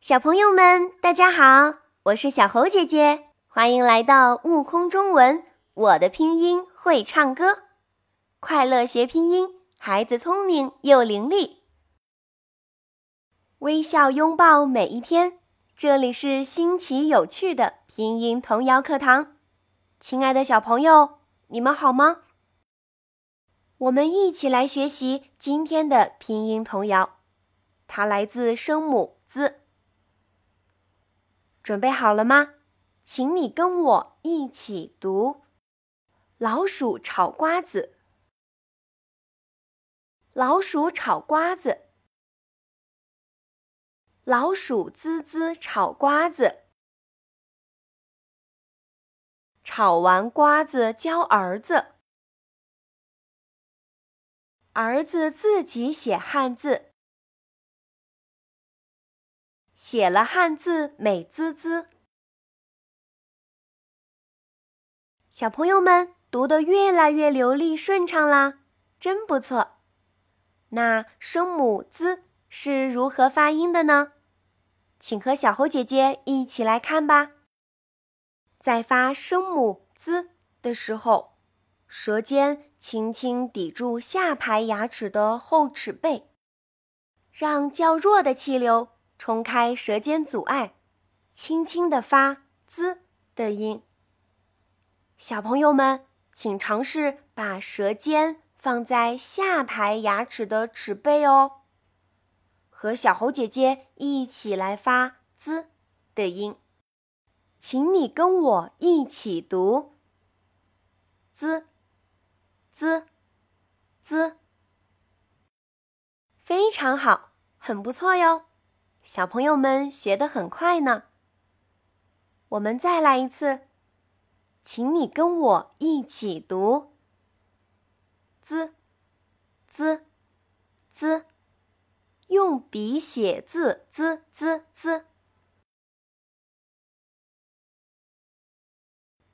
小朋友们，大家好，我是小猴姐姐，欢迎来到悟空中文。我的拼音会唱歌，快乐学拼音，孩子聪明又伶俐。微笑拥抱每一天，这里是新奇有趣的拼音童谣课堂。亲爱的小朋友，你们好吗？我们一起来学习今天的拼音童谣，它来自声母 “z”。准备好了吗？请你跟我一起读：老鼠炒瓜子，老鼠炒瓜子，老鼠滋滋炒瓜子，炒完瓜子教儿子，儿子自己写汉字。写了汉字美滋滋，小朋友们读得越来越流利顺畅啦，真不错。那声母 “z” 是如何发音的呢？请和小猴姐姐一起来看吧。在发声母 “z” 的时候，舌尖轻轻抵住下排牙齿的后齿背，让较弱的气流。冲开舌尖阻碍，轻轻地发 “z” 的音。小朋友们，请尝试把舌尖放在下排牙齿的齿背哦，和小猴姐姐一起来发 “z” 的音。请你跟我一起读：z，z，z，非常好，很不错哟。小朋友们学得很快呢。我们再来一次，请你跟我一起读：z z z，用笔写字，z z z。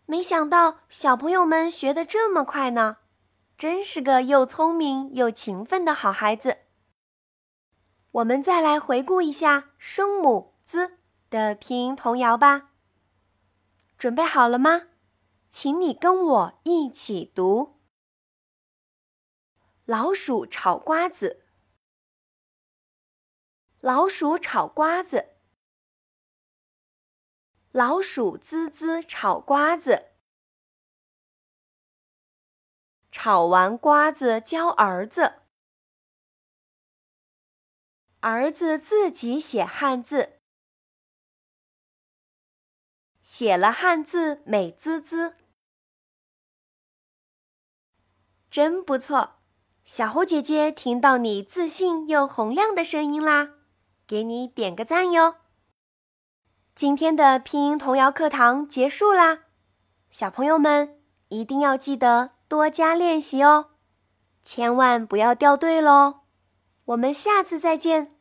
没想到小朋友们学得这么快呢，真是个又聪明又勤奋的好孩子。我们再来回顾一下声母 “z” 的拼音童谣吧。准备好了吗？请你跟我一起读：老鼠炒瓜子，老鼠炒瓜子，老鼠滋滋炒瓜子，炒完瓜子教儿子。儿子自己写汉字，写了汉字美滋滋，真不错。小猴姐姐听到你自信又洪亮的声音啦，给你点个赞哟。今天的拼音童谣课堂结束啦，小朋友们一定要记得多加练习哦，千万不要掉队喽。我们下次再见。